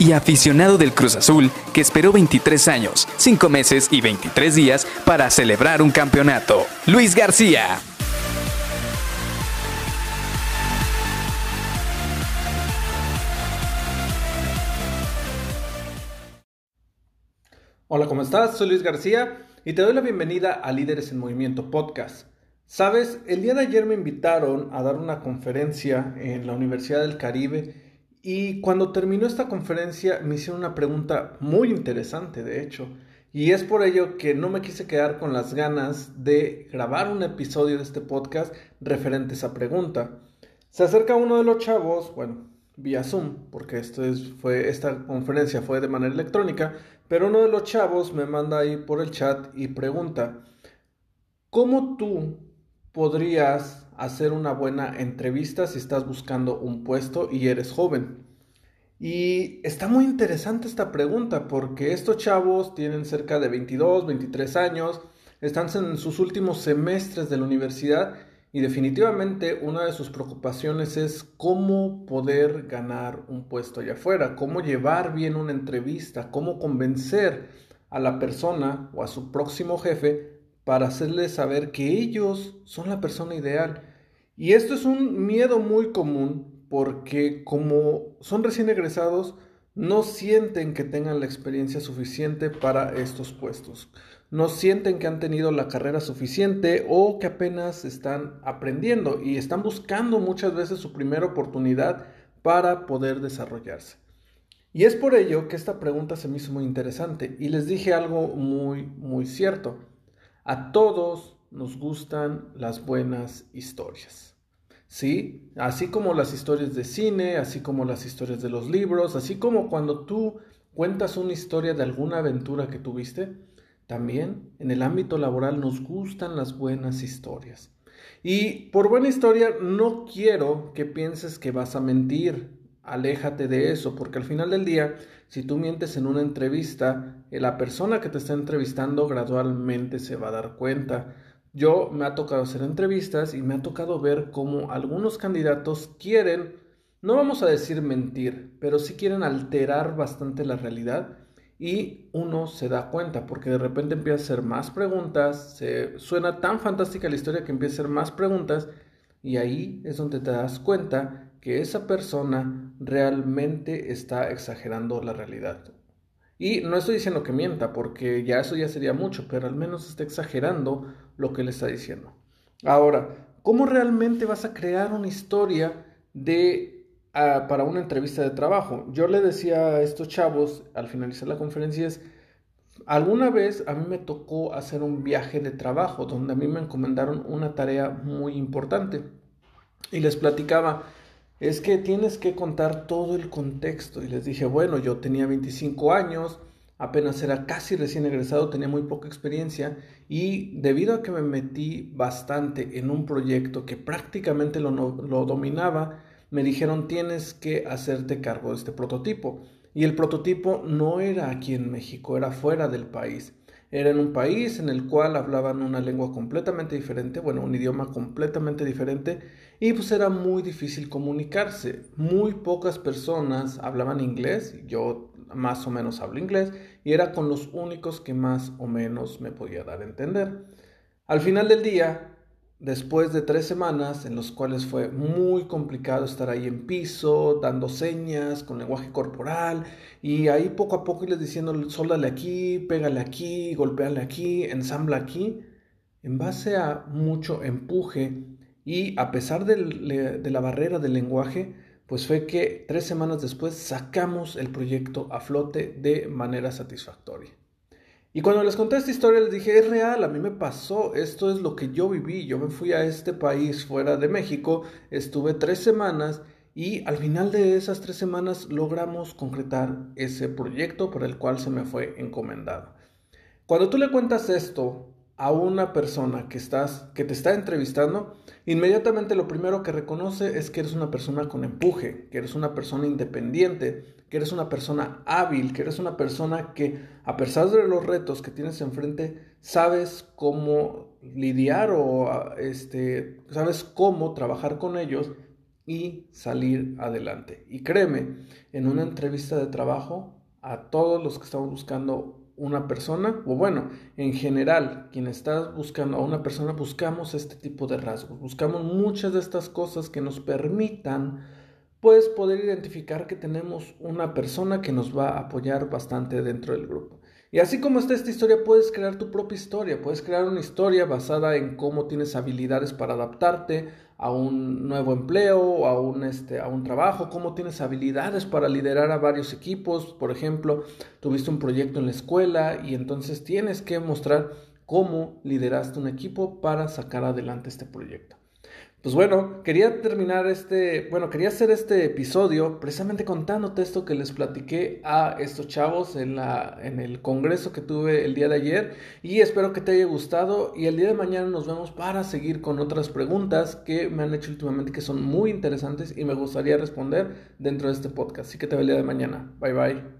y aficionado del Cruz Azul que esperó 23 años, 5 meses y 23 días para celebrar un campeonato. Luis García. Hola, ¿cómo estás? Soy Luis García y te doy la bienvenida a Líderes en Movimiento Podcast. Sabes, el día de ayer me invitaron a dar una conferencia en la Universidad del Caribe y cuando terminó esta conferencia me hicieron una pregunta muy interesante, de hecho, y es por ello que no me quise quedar con las ganas de grabar un episodio de este podcast referente a esa pregunta. Se acerca uno de los chavos, bueno, vía Zoom, porque esto es, fue, esta conferencia fue de manera electrónica, pero uno de los chavos me manda ahí por el chat y pregunta, ¿cómo tú podrías hacer una buena entrevista si estás buscando un puesto y eres joven? Y está muy interesante esta pregunta porque estos chavos tienen cerca de 22, 23 años, están en sus últimos semestres de la universidad y definitivamente una de sus preocupaciones es cómo poder ganar un puesto allá afuera, cómo llevar bien una entrevista, cómo convencer a la persona o a su próximo jefe para hacerles saber que ellos son la persona ideal. Y esto es un miedo muy común porque como son recién egresados, no sienten que tengan la experiencia suficiente para estos puestos. No sienten que han tenido la carrera suficiente o que apenas están aprendiendo y están buscando muchas veces su primera oportunidad para poder desarrollarse. Y es por ello que esta pregunta se me hizo muy interesante y les dije algo muy, muy cierto. A todos nos gustan las buenas historias. ¿Sí? Así como las historias de cine, así como las historias de los libros, así como cuando tú cuentas una historia de alguna aventura que tuviste, también en el ámbito laboral nos gustan las buenas historias. Y por buena historia no quiero que pienses que vas a mentir. Aléjate de eso, porque al final del día si tú mientes en una entrevista, eh, la persona que te está entrevistando gradualmente se va a dar cuenta. Yo me ha tocado hacer entrevistas y me ha tocado ver cómo algunos candidatos quieren, no vamos a decir mentir, pero sí quieren alterar bastante la realidad y uno se da cuenta porque de repente empieza a hacer más preguntas, se suena tan fantástica la historia que empieza a hacer más preguntas y ahí es donde te das cuenta que esa persona realmente está exagerando la realidad. Y no estoy diciendo que mienta, porque ya eso ya sería mucho, pero al menos está exagerando lo que le está diciendo. Ahora, ¿cómo realmente vas a crear una historia de ah, para una entrevista de trabajo? Yo le decía a estos chavos al finalizar la conferencia es, alguna vez a mí me tocó hacer un viaje de trabajo donde a mí me encomendaron una tarea muy importante y les platicaba es que tienes que contar todo el contexto. Y les dije, bueno, yo tenía 25 años, apenas era casi recién egresado, tenía muy poca experiencia y debido a que me metí bastante en un proyecto que prácticamente lo, dominaba, me dijeron tienes que hacerte cargo de este prototipo. Y el prototipo no era aquí en México, era fuera del país. Era en un país en el cual hablaban una lengua completamente diferente, bueno, un idioma completamente diferente, y pues era muy difícil comunicarse. Muy pocas personas hablaban inglés, yo más o menos hablo inglés, y era con los únicos que más o menos me podía dar a entender. Al final del día, después de tres semanas en los cuales fue muy complicado estar ahí en piso, dando señas, con lenguaje corporal, y ahí poco a poco irles diciendo, sóldale aquí, pégale aquí, golpeale aquí, ensambla aquí, en base a mucho empuje y a pesar de la barrera del lenguaje, pues fue que tres semanas después sacamos el proyecto a flote de manera satisfactoria. Y cuando les conté esta historia les dije, es real, a mí me pasó, esto es lo que yo viví, yo me fui a este país fuera de México, estuve tres semanas y al final de esas tres semanas logramos concretar ese proyecto por el cual se me fue encomendado. Cuando tú le cuentas esto a una persona que estás que te está entrevistando, inmediatamente lo primero que reconoce es que eres una persona con empuje, que eres una persona independiente, que eres una persona hábil, que eres una persona que a pesar de los retos que tienes enfrente, sabes cómo lidiar o este sabes cómo trabajar con ellos y salir adelante. Y créeme, en una entrevista de trabajo a todos los que estamos buscando una persona, o bueno, en general, quien está buscando a una persona, buscamos este tipo de rasgos, buscamos muchas de estas cosas que nos permitan, pues, poder identificar que tenemos una persona que nos va a apoyar bastante dentro del grupo. Y así como está esta historia, puedes crear tu propia historia, puedes crear una historia basada en cómo tienes habilidades para adaptarte a un nuevo empleo, a un, este, a un trabajo, cómo tienes habilidades para liderar a varios equipos, por ejemplo, tuviste un proyecto en la escuela y entonces tienes que mostrar cómo lideraste un equipo para sacar adelante este proyecto. Pues bueno, quería terminar este, bueno, quería hacer este episodio precisamente contándote esto que les platiqué a estos chavos en, la, en el congreso que tuve el día de ayer y espero que te haya gustado y el día de mañana nos vemos para seguir con otras preguntas que me han hecho últimamente que son muy interesantes y me gustaría responder dentro de este podcast. Así que te veo el día de mañana. Bye bye.